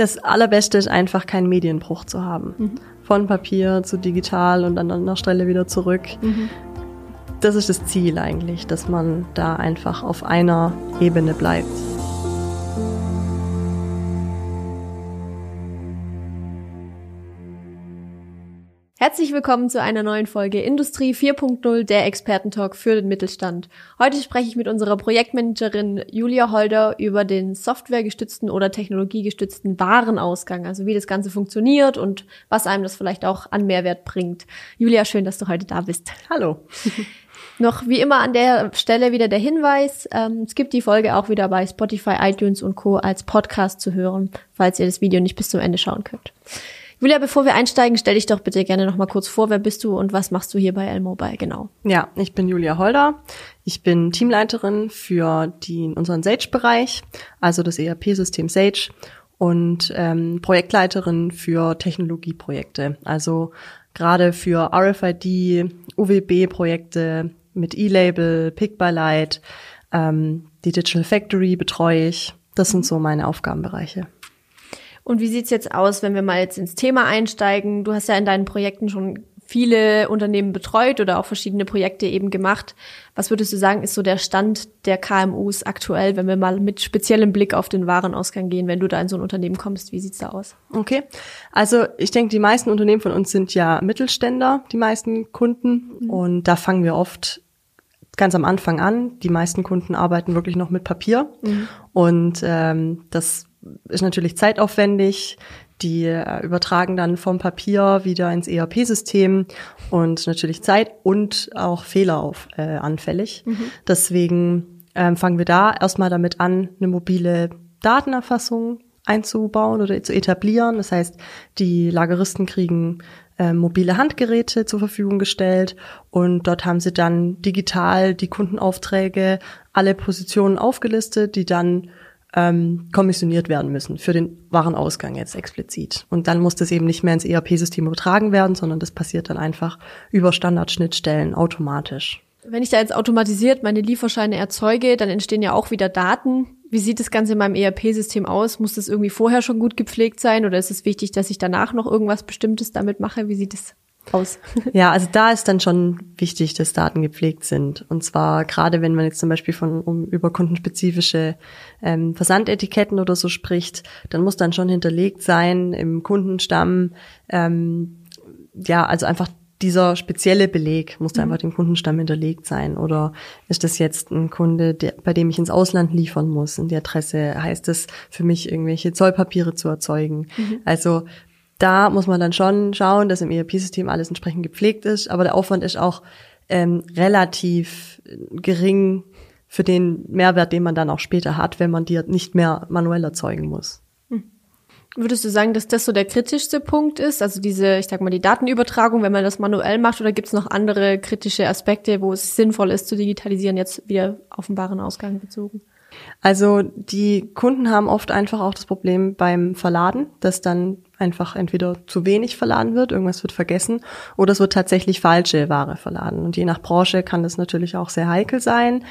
Das Allerbeste ist einfach keinen Medienbruch zu haben. Mhm. Von Papier zu digital und an der Stelle wieder zurück. Mhm. Das ist das Ziel eigentlich, dass man da einfach auf einer Ebene bleibt. Herzlich willkommen zu einer neuen Folge Industrie 4.0, der Expertentalk für den Mittelstand. Heute spreche ich mit unserer Projektmanagerin Julia Holder über den softwaregestützten oder technologiegestützten Warenausgang, also wie das Ganze funktioniert und was einem das vielleicht auch an Mehrwert bringt. Julia, schön, dass du heute da bist. Hallo. Noch wie immer an der Stelle wieder der Hinweis, ähm, es gibt die Folge auch wieder bei Spotify, iTunes und Co. als Podcast zu hören, falls ihr das Video nicht bis zum Ende schauen könnt. Julia, bevor wir einsteigen, stell dich doch bitte gerne noch mal kurz vor. Wer bist du und was machst du hier bei L-Mobile genau? Ja, ich bin Julia Holder. Ich bin Teamleiterin für die, unseren Sage-Bereich, also das ERP-System Sage und ähm, Projektleiterin für Technologieprojekte, also gerade für RFID, UWB-Projekte mit E-Label, Pick by Light, ähm, die Digital Factory betreue ich. Das sind so meine Aufgabenbereiche. Und wie sieht's jetzt aus, wenn wir mal jetzt ins Thema einsteigen? Du hast ja in deinen Projekten schon viele Unternehmen betreut oder auch verschiedene Projekte eben gemacht. Was würdest du sagen, ist so der Stand der KMUs aktuell, wenn wir mal mit speziellem Blick auf den Warenausgang gehen, wenn du da in so ein Unternehmen kommst? Wie sieht's da aus? Okay. Also ich denke, die meisten Unternehmen von uns sind ja Mittelständler, die meisten Kunden. Mhm. Und da fangen wir oft ganz am Anfang an. Die meisten Kunden arbeiten wirklich noch mit Papier. Mhm. Und ähm, das ist natürlich zeitaufwendig. Die äh, übertragen dann vom Papier wieder ins ERP-System und natürlich Zeit und auch Fehler auf, äh, anfällig. Mhm. Deswegen ähm, fangen wir da erstmal damit an, eine mobile Datenerfassung einzubauen oder zu etablieren. Das heißt, die Lageristen kriegen äh, mobile Handgeräte zur Verfügung gestellt und dort haben sie dann digital die Kundenaufträge, alle Positionen aufgelistet, die dann ähm, kommissioniert werden müssen für den Warenausgang jetzt explizit. Und dann muss das eben nicht mehr ins ERP-System übertragen werden, sondern das passiert dann einfach über Standardschnittstellen automatisch. Wenn ich da jetzt automatisiert meine Lieferscheine erzeuge, dann entstehen ja auch wieder Daten. Wie sieht das Ganze in meinem ERP-System aus? Muss das irgendwie vorher schon gut gepflegt sein oder ist es wichtig, dass ich danach noch irgendwas Bestimmtes damit mache? Wie sieht es aus. Ja, also da ist dann schon wichtig, dass Daten gepflegt sind. Und zwar gerade, wenn man jetzt zum Beispiel von um, über kundenspezifische ähm, Versandetiketten oder so spricht, dann muss dann schon hinterlegt sein im Kundenstamm, ähm, ja, also einfach dieser spezielle Beleg muss da mhm. einfach dem Kundenstamm hinterlegt sein. Oder ist das jetzt ein Kunde, der, bei dem ich ins Ausland liefern muss? In die Adresse heißt es für mich, irgendwelche Zollpapiere zu erzeugen. Mhm. Also da muss man dann schon schauen, dass im ERP-System alles entsprechend gepflegt ist, aber der Aufwand ist auch ähm, relativ gering für den Mehrwert, den man dann auch später hat, wenn man die nicht mehr manuell erzeugen muss. Hm. Würdest du sagen, dass das so der kritischste Punkt ist? Also diese, ich sag mal, die Datenübertragung, wenn man das manuell macht, oder gibt es noch andere kritische Aspekte, wo es sinnvoll ist zu digitalisieren, jetzt wieder auf den Warenausgang bezogen? Also die Kunden haben oft einfach auch das Problem beim Verladen, dass dann einfach entweder zu wenig verladen wird, irgendwas wird vergessen, oder es wird tatsächlich falsche Ware verladen. Und je nach Branche kann das natürlich auch sehr heikel sein.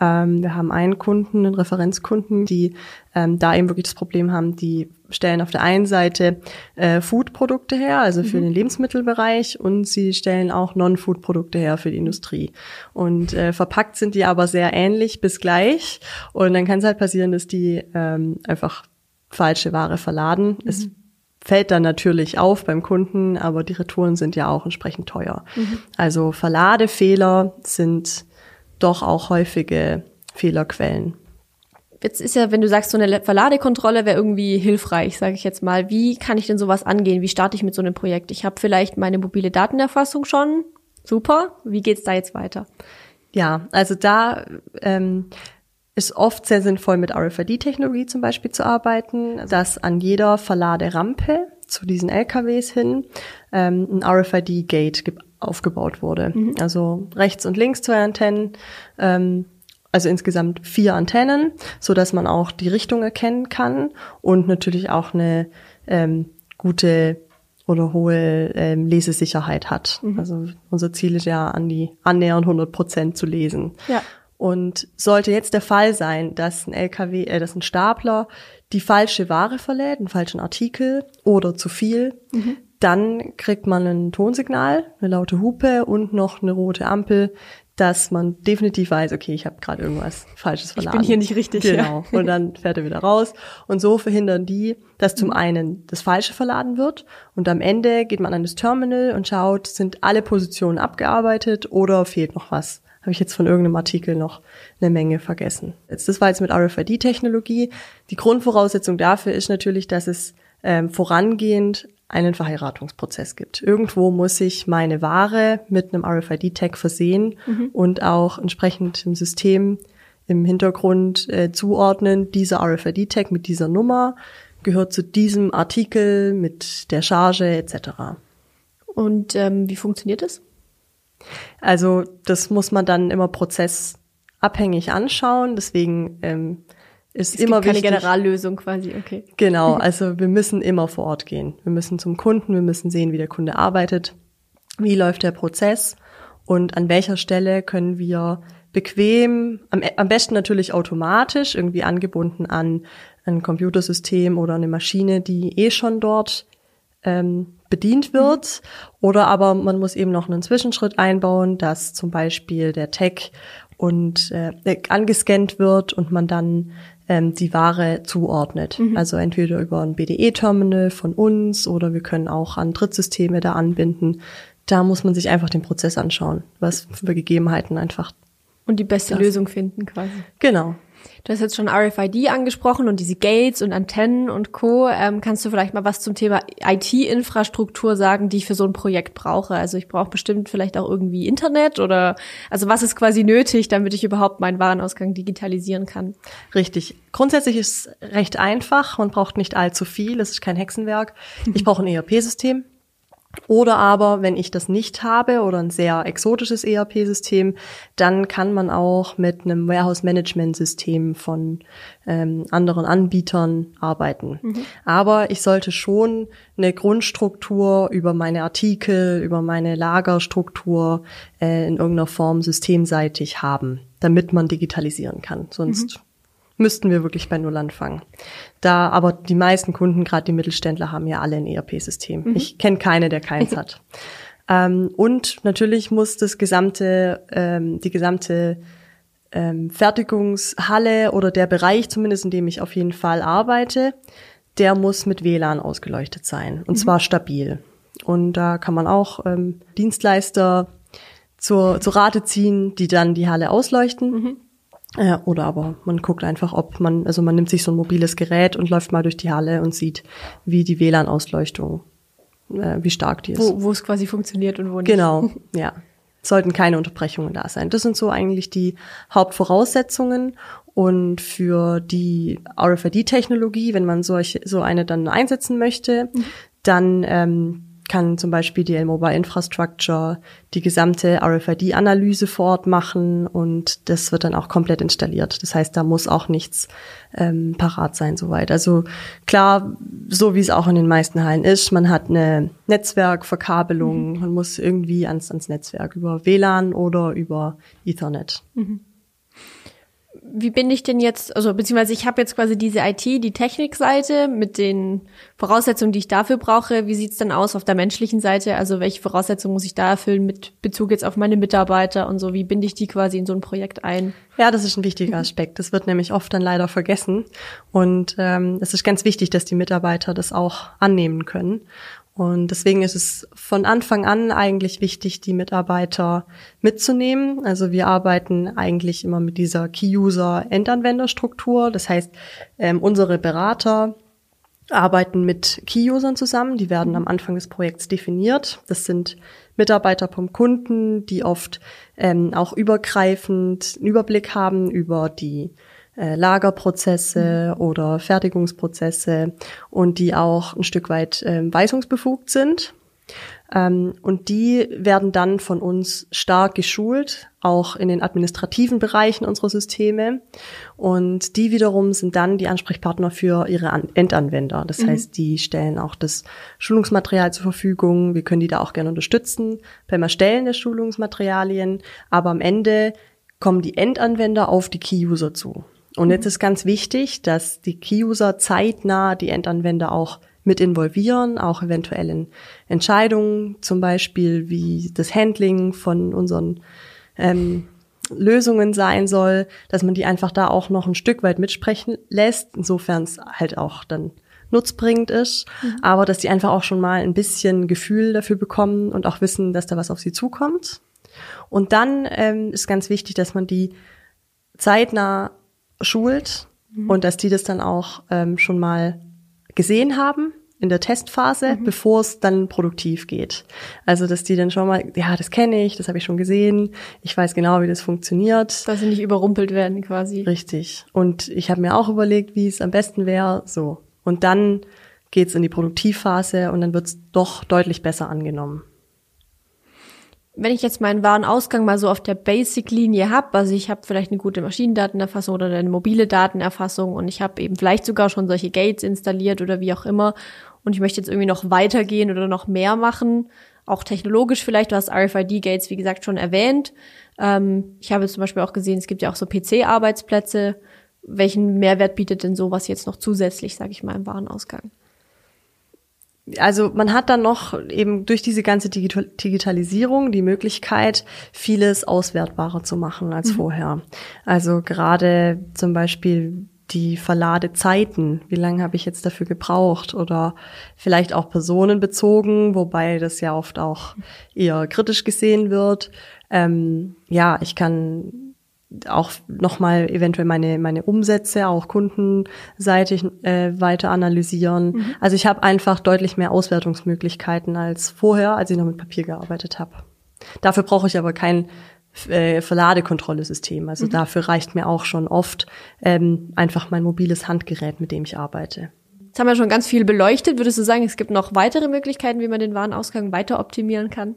Ähm, wir haben einen Kunden, einen Referenzkunden, die ähm, da eben wirklich das Problem haben, die stellen auf der einen Seite äh, Food-Produkte her, also für mhm. den Lebensmittelbereich, und sie stellen auch Non-Food-Produkte her für die Industrie. Und äh, verpackt sind die aber sehr ähnlich bis gleich. Und dann kann es halt passieren, dass die ähm, einfach falsche Ware verladen. Mhm. Es fällt dann natürlich auf beim Kunden, aber die Retouren sind ja auch entsprechend teuer. Mhm. Also Verladefehler sind doch auch häufige Fehlerquellen. Jetzt ist ja, wenn du sagst, so eine Verladekontrolle wäre irgendwie hilfreich, sage ich jetzt mal. Wie kann ich denn sowas angehen? Wie starte ich mit so einem Projekt? Ich habe vielleicht meine mobile Datenerfassung schon. Super. Wie geht's da jetzt weiter? Ja, also da ähm, ist oft sehr sinnvoll, mit RFID-Technologie zum Beispiel zu arbeiten, dass an jeder Verladerampe zu diesen LKWs hin ähm, ein RFID-Gate aufgebaut wurde. Mhm. Also rechts und links zwei Antennen, ähm, also insgesamt vier Antennen, so dass man auch die Richtung erkennen kann und natürlich auch eine ähm, gute oder hohe ähm, Lesesicherheit hat. Mhm. Also unser Ziel ist ja an die annähernd 100 Prozent zu lesen. Ja. Und sollte jetzt der Fall sein, dass ein LKW, äh, dass ein Stapler die falsche Ware verlädt, einen falschen Artikel oder zu viel, mhm. dann kriegt man ein Tonsignal, eine laute Hupe und noch eine rote Ampel, dass man definitiv weiß, okay, ich habe gerade irgendwas Falsches verladen. Ich bin hier nicht richtig. Genau. Ja. Und dann fährt er wieder raus. Und so verhindern die, dass zum einen das Falsche verladen wird und am Ende geht man an das Terminal und schaut, sind alle Positionen abgearbeitet oder fehlt noch was. Habe ich jetzt von irgendeinem Artikel noch eine Menge vergessen. Jetzt, das war jetzt mit RFID-Technologie. Die Grundvoraussetzung dafür ist natürlich, dass es ähm, vorangehend einen Verheiratungsprozess gibt. Irgendwo muss ich meine Ware mit einem RFID-Tag versehen mhm. und auch entsprechend im System im Hintergrund äh, zuordnen, dieser RFID-Tag mit dieser Nummer gehört zu diesem Artikel mit der Charge etc. Und ähm, wie funktioniert das? Also das muss man dann immer prozessabhängig anschauen. Deswegen ähm, ist es immer gibt keine wichtig. Generallösung quasi, okay. Genau, also wir müssen immer vor Ort gehen. Wir müssen zum Kunden, wir müssen sehen, wie der Kunde arbeitet, wie läuft der Prozess und an welcher Stelle können wir bequem, am, am besten natürlich automatisch, irgendwie angebunden an ein Computersystem oder eine Maschine, die eh schon dort ähm, bedient wird. Oder aber man muss eben noch einen Zwischenschritt einbauen, dass zum Beispiel der Tag und äh, angescannt wird und man dann ähm, die Ware zuordnet. Mhm. Also entweder über ein BDE-Terminal von uns oder wir können auch an Drittsysteme da anbinden. Da muss man sich einfach den Prozess anschauen, was für Gegebenheiten einfach. Und die beste das. Lösung finden quasi. Genau. Du hast jetzt schon RFID angesprochen und diese Gates und Antennen und Co. Ähm, kannst du vielleicht mal was zum Thema IT-Infrastruktur sagen, die ich für so ein Projekt brauche? Also ich brauche bestimmt vielleicht auch irgendwie Internet oder also was ist quasi nötig, damit ich überhaupt meinen Warenausgang digitalisieren kann? Richtig. Grundsätzlich ist es recht einfach. Man braucht nicht allzu viel. Es ist kein Hexenwerk. Ich brauche ein ERP-System. Oder aber, wenn ich das nicht habe oder ein sehr exotisches ERP-System, dann kann man auch mit einem Warehouse-Management-System von ähm, anderen Anbietern arbeiten. Mhm. Aber ich sollte schon eine Grundstruktur über meine Artikel, über meine Lagerstruktur äh, in irgendeiner Form systemseitig haben, damit man digitalisieren kann. Sonst mhm müssten wir wirklich bei Null anfangen. Da aber die meisten Kunden, gerade die Mittelständler, haben ja alle ein ERP-System. Mhm. Ich kenne keine, der keins hat. Ähm, und natürlich muss das gesamte, ähm, die gesamte ähm, Fertigungshalle oder der Bereich zumindest, in dem ich auf jeden Fall arbeite, der muss mit WLAN ausgeleuchtet sein. Und mhm. zwar stabil. Und da kann man auch ähm, Dienstleister zur, zur Rate ziehen, die dann die Halle ausleuchten. Mhm. Ja, oder aber man guckt einfach, ob man, also man nimmt sich so ein mobiles Gerät und läuft mal durch die Halle und sieht, wie die WLAN-Ausleuchtung, äh, wie stark die ist. Wo, wo es quasi funktioniert und wo nicht. Genau, ja. Sollten keine Unterbrechungen da sein. Das sind so eigentlich die Hauptvoraussetzungen. Und für die RFID-Technologie, wenn man solche, so eine dann einsetzen möchte, mhm. dann ähm, kann zum Beispiel die L-Mobile Infrastructure die gesamte RFID-Analyse vor Ort machen und das wird dann auch komplett installiert. Das heißt, da muss auch nichts ähm, parat sein soweit. Also klar, so wie es auch in den meisten Hallen ist, man hat eine Netzwerkverkabelung, mhm. man muss irgendwie ans, ans Netzwerk über WLAN oder über Ethernet. Mhm wie bin ich denn jetzt, also beziehungsweise ich habe jetzt quasi diese IT, die Technikseite mit den Voraussetzungen, die ich dafür brauche. Wie sieht's denn aus auf der menschlichen Seite? Also welche Voraussetzungen muss ich da erfüllen mit Bezug jetzt auf meine Mitarbeiter und so? Wie binde ich die quasi in so ein Projekt ein? Ja, das ist ein wichtiger Aspekt. Das wird nämlich oft dann leider vergessen. Und ähm, es ist ganz wichtig, dass die Mitarbeiter das auch annehmen können. Und deswegen ist es von Anfang an eigentlich wichtig, die Mitarbeiter mitzunehmen. Also wir arbeiten eigentlich immer mit dieser Key-User-Endanwenderstruktur. Das heißt, ähm, unsere Berater arbeiten mit Key-Usern zusammen. Die werden am Anfang des Projekts definiert. Das sind Mitarbeiter vom Kunden, die oft ähm, auch übergreifend einen Überblick haben über die Lagerprozesse mhm. oder Fertigungsprozesse und die auch ein Stück weit äh, weisungsbefugt sind. Ähm, und die werden dann von uns stark geschult, auch in den administrativen Bereichen unserer Systeme. Und die wiederum sind dann die Ansprechpartner für ihre An Endanwender. Das mhm. heißt, die stellen auch das Schulungsmaterial zur Verfügung. Wir können die da auch gerne unterstützen beim Erstellen der Schulungsmaterialien. Aber am Ende kommen die Endanwender auf die Key-User zu. Und jetzt ist ganz wichtig, dass die Key-User zeitnah die Endanwender auch mit involvieren, auch eventuell in Entscheidungen, zum Beispiel wie das Handling von unseren ähm, Lösungen sein soll, dass man die einfach da auch noch ein Stück weit mitsprechen lässt, insofern es halt auch dann nutzbringend ist, mhm. aber dass die einfach auch schon mal ein bisschen Gefühl dafür bekommen und auch wissen, dass da was auf sie zukommt. Und dann ähm, ist ganz wichtig, dass man die zeitnah schult mhm. und dass die das dann auch ähm, schon mal gesehen haben in der Testphase, mhm. bevor es dann produktiv geht. Also, dass die dann schon mal, ja, das kenne ich, das habe ich schon gesehen, ich weiß genau, wie das funktioniert. Dass sie nicht überrumpelt werden quasi. Richtig. Und ich habe mir auch überlegt, wie es am besten wäre, so. Und dann geht's in die Produktivphase und dann wird's doch deutlich besser angenommen wenn ich jetzt meinen Warenausgang mal so auf der Basic-Linie habe, also ich habe vielleicht eine gute Maschinendatenerfassung oder eine mobile Datenerfassung und ich habe eben vielleicht sogar schon solche Gates installiert oder wie auch immer und ich möchte jetzt irgendwie noch weitergehen oder noch mehr machen, auch technologisch vielleicht, du hast RFID-Gates, wie gesagt, schon erwähnt. Ähm, ich habe zum Beispiel auch gesehen, es gibt ja auch so PC-Arbeitsplätze. Welchen Mehrwert bietet denn sowas jetzt noch zusätzlich, sage ich mal, im Warenausgang? Also man hat dann noch eben durch diese ganze Digitalisierung die Möglichkeit, vieles auswertbarer zu machen als mhm. vorher. Also gerade zum Beispiel die Verladezeiten, wie lange habe ich jetzt dafür gebraucht oder vielleicht auch personenbezogen, wobei das ja oft auch eher kritisch gesehen wird. Ähm, ja, ich kann auch nochmal eventuell meine, meine Umsätze auch kundenseitig äh, weiter analysieren. Mhm. Also ich habe einfach deutlich mehr Auswertungsmöglichkeiten als vorher, als ich noch mit Papier gearbeitet habe. Dafür brauche ich aber kein äh, Verladekontrollesystem. Also mhm. dafür reicht mir auch schon oft ähm, einfach mein mobiles Handgerät, mit dem ich arbeite. Jetzt haben wir schon ganz viel beleuchtet. Würdest du sagen, es gibt noch weitere Möglichkeiten, wie man den Warenausgang weiter optimieren kann?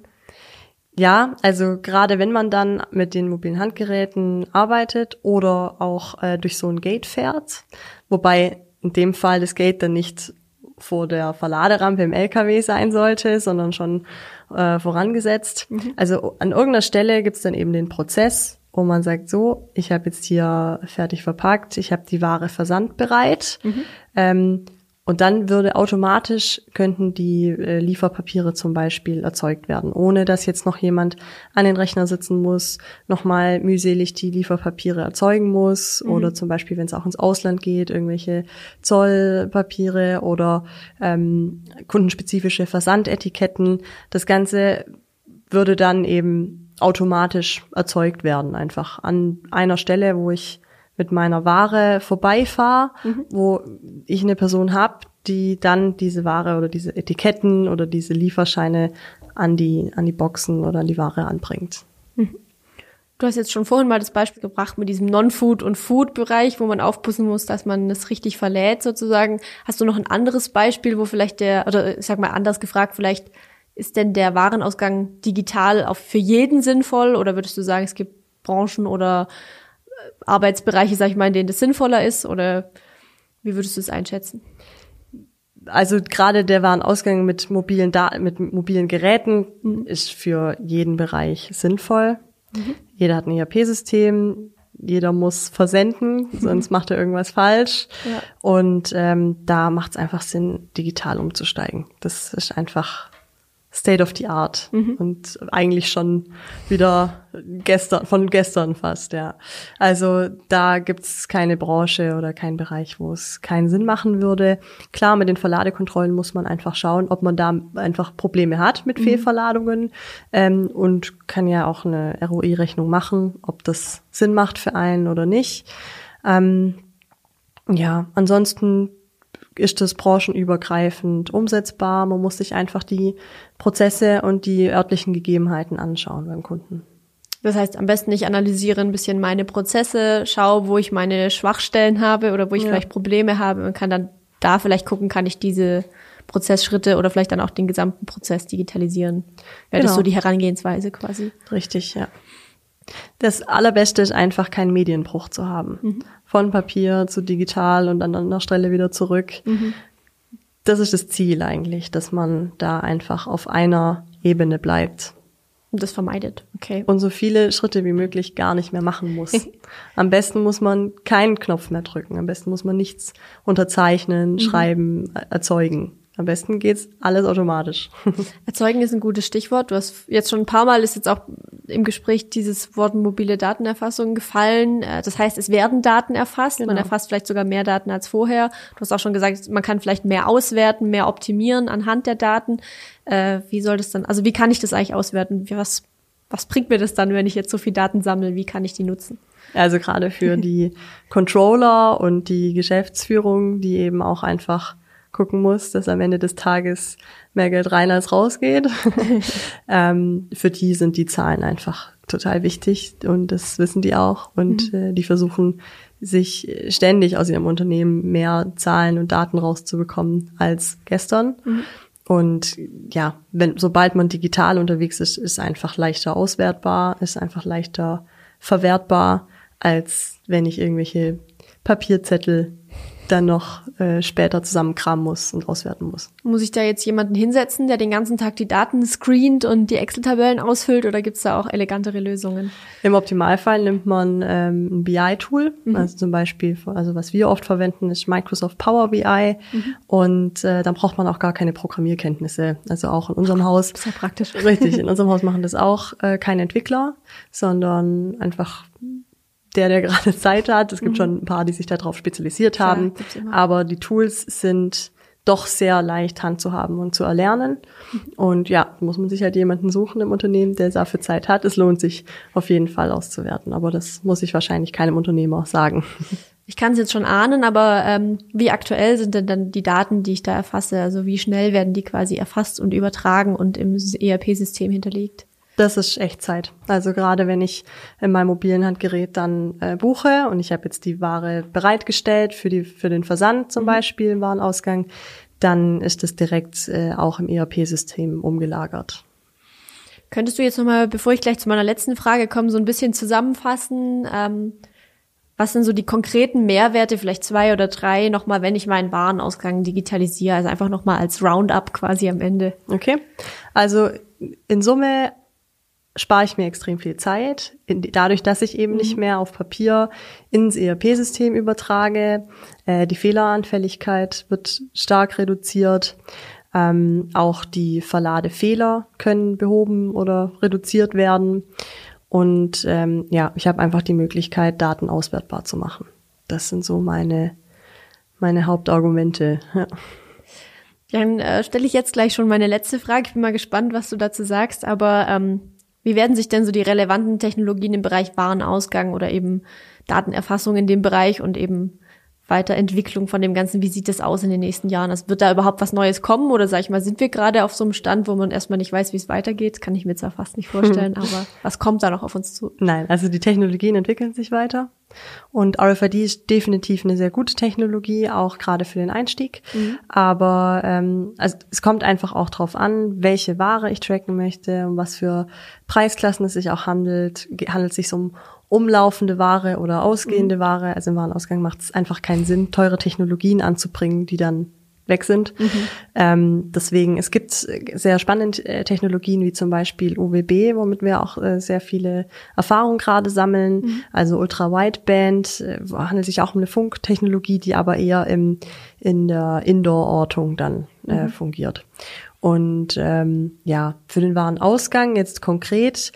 Ja, also gerade wenn man dann mit den mobilen Handgeräten arbeitet oder auch äh, durch so ein Gate fährt, wobei in dem Fall das Gate dann nicht vor der Verladerampe im LKW sein sollte, sondern schon äh, vorangesetzt. Mhm. Also an irgendeiner Stelle gibt's dann eben den Prozess, wo man sagt, so, ich habe jetzt hier fertig verpackt, ich habe die Ware versandbereit. Mhm. Ähm, und dann würde automatisch könnten die äh, Lieferpapiere zum Beispiel erzeugt werden, ohne dass jetzt noch jemand an den Rechner sitzen muss, nochmal mühselig die Lieferpapiere erzeugen muss mhm. oder zum Beispiel, wenn es auch ins Ausland geht, irgendwelche Zollpapiere oder ähm, kundenspezifische Versandetiketten. Das Ganze würde dann eben automatisch erzeugt werden, einfach an einer Stelle, wo ich mit meiner Ware vorbeifahre, mhm. wo ich eine Person habe, die dann diese Ware oder diese Etiketten oder diese Lieferscheine an die, an die Boxen oder an die Ware anbringt. Mhm. Du hast jetzt schon vorhin mal das Beispiel gebracht mit diesem Non-Food- und Food-Bereich, wo man aufpassen muss, dass man das richtig verlädt sozusagen. Hast du noch ein anderes Beispiel, wo vielleicht der, oder ich sag mal anders gefragt, vielleicht ist denn der Warenausgang digital auch für jeden sinnvoll oder würdest du sagen, es gibt Branchen oder Arbeitsbereiche, sag ich mal, in denen das sinnvoller ist? Oder wie würdest du es einschätzen? Also gerade der Warenausgang mit mobilen Daten, mit mobilen Geräten mhm. ist für jeden Bereich sinnvoll. Mhm. Jeder hat ein ERP-System, jeder muss versenden, sonst macht er irgendwas falsch. Ja. Und ähm, da macht es einfach Sinn, digital umzusteigen. Das ist einfach State of the Art mhm. und eigentlich schon wieder gestern, von gestern fast, ja. Also da gibt's keine Branche oder keinen Bereich, wo es keinen Sinn machen würde. Klar, mit den Verladekontrollen muss man einfach schauen, ob man da einfach Probleme hat mit mhm. Fehlverladungen ähm, und kann ja auch eine ROI-Rechnung machen, ob das Sinn macht für einen oder nicht. Ähm, ja, ansonsten ist das branchenübergreifend umsetzbar. Man muss sich einfach die Prozesse und die örtlichen Gegebenheiten anschauen beim Kunden. Das heißt, am besten ich analysiere ein bisschen meine Prozesse, schaue, wo ich meine Schwachstellen habe oder wo ich ja. vielleicht Probleme habe und kann dann da vielleicht gucken, kann ich diese Prozessschritte oder vielleicht dann auch den gesamten Prozess digitalisieren. Wäre genau. das so die Herangehensweise quasi? Richtig, ja. Das Allerbeste ist einfach keinen Medienbruch zu haben. Mhm. Von Papier zu digital und an einer Stelle wieder zurück. Mhm. Das ist das Ziel eigentlich, dass man da einfach auf einer Ebene bleibt. Und das vermeidet, okay. Und so viele Schritte wie möglich gar nicht mehr machen muss. Am besten muss man keinen Knopf mehr drücken. Am besten muss man nichts unterzeichnen, mhm. schreiben, erzeugen. Am besten geht's alles automatisch. Erzeugen ist ein gutes Stichwort. Du hast jetzt schon ein paar Mal ist jetzt auch im Gespräch dieses Wort mobile Datenerfassung gefallen. Äh, das heißt, es werden Daten erfasst. Genau. Man erfasst vielleicht sogar mehr Daten als vorher. Du hast auch schon gesagt, man kann vielleicht mehr auswerten, mehr optimieren anhand der Daten. Äh, wie soll das dann, also wie kann ich das eigentlich auswerten? Was, was bringt mir das dann, wenn ich jetzt so viel Daten sammle? Wie kann ich die nutzen? Also gerade für die Controller und die Geschäftsführung, die eben auch einfach gucken muss, dass am Ende des Tages mehr Geld rein als rausgeht. ähm, für die sind die Zahlen einfach total wichtig und das wissen die auch und mhm. äh, die versuchen sich ständig aus ihrem Unternehmen mehr Zahlen und Daten rauszubekommen als gestern. Mhm. Und ja, wenn sobald man digital unterwegs ist, ist einfach leichter auswertbar, ist einfach leichter verwertbar, als wenn ich irgendwelche Papierzettel dann noch äh, später zusammenkramen muss und auswerten muss. Muss ich da jetzt jemanden hinsetzen, der den ganzen Tag die Daten screent und die Excel-Tabellen ausfüllt oder gibt's da auch elegantere Lösungen? Im Optimalfall nimmt man ähm, ein BI-Tool, mhm. also zum Beispiel, also was wir oft verwenden, ist Microsoft Power BI mhm. und äh, dann braucht man auch gar keine Programmierkenntnisse. Also auch in unserem Haus. Das ist ja praktisch. Richtig, in unserem Haus machen das auch äh, keine Entwickler, sondern einfach der, der gerade Zeit hat. Es gibt mhm. schon ein paar, die sich darauf spezialisiert haben. Aber die Tools sind doch sehr leicht handzuhaben und zu erlernen. Mhm. Und ja, muss man sich halt jemanden suchen im Unternehmen, der dafür Zeit hat. Es lohnt sich auf jeden Fall auszuwerten. Aber das muss ich wahrscheinlich keinem Unternehmer sagen. Ich kann es jetzt schon ahnen, aber ähm, wie aktuell sind denn dann die Daten, die ich da erfasse? Also wie schnell werden die quasi erfasst und übertragen und im ERP-System hinterlegt? Das ist Echtzeit. Also gerade wenn ich in meinem mobilen Handgerät dann äh, buche und ich habe jetzt die Ware bereitgestellt für die für den Versand zum mhm. Beispiel im Warenausgang, dann ist es direkt äh, auch im ERP-System umgelagert. Könntest du jetzt nochmal, bevor ich gleich zu meiner letzten Frage komme, so ein bisschen zusammenfassen? Ähm, was sind so die konkreten Mehrwerte, vielleicht zwei oder drei, nochmal, wenn ich meinen Warenausgang digitalisiere? Also einfach nochmal als Roundup quasi am Ende. Okay. Also in Summe spare ich mir extrem viel Zeit, dadurch, dass ich eben mhm. nicht mehr auf Papier ins ERP-System übertrage. Äh, die Fehleranfälligkeit wird stark reduziert. Ähm, auch die Verladefehler können behoben oder reduziert werden. Und ähm, ja, ich habe einfach die Möglichkeit, Daten auswertbar zu machen. Das sind so meine, meine Hauptargumente. Ja. Dann äh, stelle ich jetzt gleich schon meine letzte Frage. Ich bin mal gespannt, was du dazu sagst. Aber ähm, wie werden sich denn so die relevanten Technologien im Bereich Warenausgang oder eben Datenerfassung in dem Bereich und eben Weiterentwicklung von dem Ganzen, wie sieht das aus in den nächsten Jahren? Also wird da überhaupt was Neues kommen oder sag ich mal, sind wir gerade auf so einem Stand, wo man erstmal nicht weiß, wie es weitergeht? Kann ich mir zwar fast nicht vorstellen, aber was kommt da noch auf uns zu? Nein, also die Technologien entwickeln sich weiter. Und RFID ist definitiv eine sehr gute Technologie, auch gerade für den Einstieg. Mhm. Aber ähm, also es kommt einfach auch drauf an, welche Ware ich tracken möchte, um was für Preisklassen es sich auch handelt. Handelt es sich um umlaufende Ware oder ausgehende mhm. Ware? Also im Warenausgang macht es einfach keinen Sinn, teure Technologien anzubringen, die dann weg sind. Mhm. Ähm, deswegen, es gibt sehr spannende äh, Technologien wie zum Beispiel UWB, womit wir auch äh, sehr viele Erfahrungen gerade sammeln. Mhm. Also Ultra-Wideband äh, handelt sich auch um eine Funktechnologie, die aber eher im, in der Indoor-Ortung dann äh, mhm. fungiert. Und ähm, ja, für den Warenausgang jetzt konkret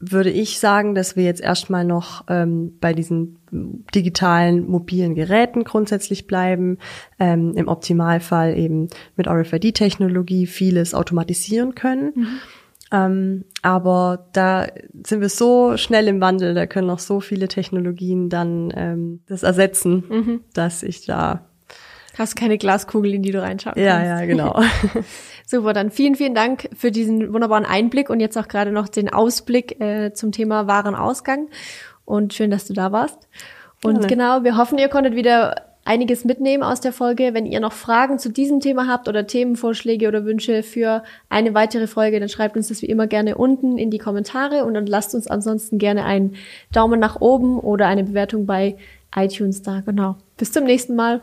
würde ich sagen, dass wir jetzt erstmal noch ähm, bei diesen digitalen mobilen Geräten grundsätzlich bleiben, ähm, im Optimalfall eben mit RFID-Technologie vieles automatisieren können. Mhm. Ähm, aber da sind wir so schnell im Wandel, da können noch so viele Technologien dann ähm, das ersetzen, mhm. dass ich da Hast keine Glaskugel, in die du reinschauen kannst. Ja, ja, genau. Super, dann vielen, vielen Dank für diesen wunderbaren Einblick und jetzt auch gerade noch den Ausblick äh, zum Thema Warenausgang. Und schön, dass du da warst. Und Gerne. genau, wir hoffen, ihr konntet wieder einiges mitnehmen aus der Folge. Wenn ihr noch Fragen zu diesem Thema habt oder Themenvorschläge oder Wünsche für eine weitere Folge, dann schreibt uns das wie immer gerne unten in die Kommentare und dann lasst uns ansonsten gerne einen Daumen nach oben oder eine Bewertung bei iTunes da. Genau. Bis zum nächsten Mal.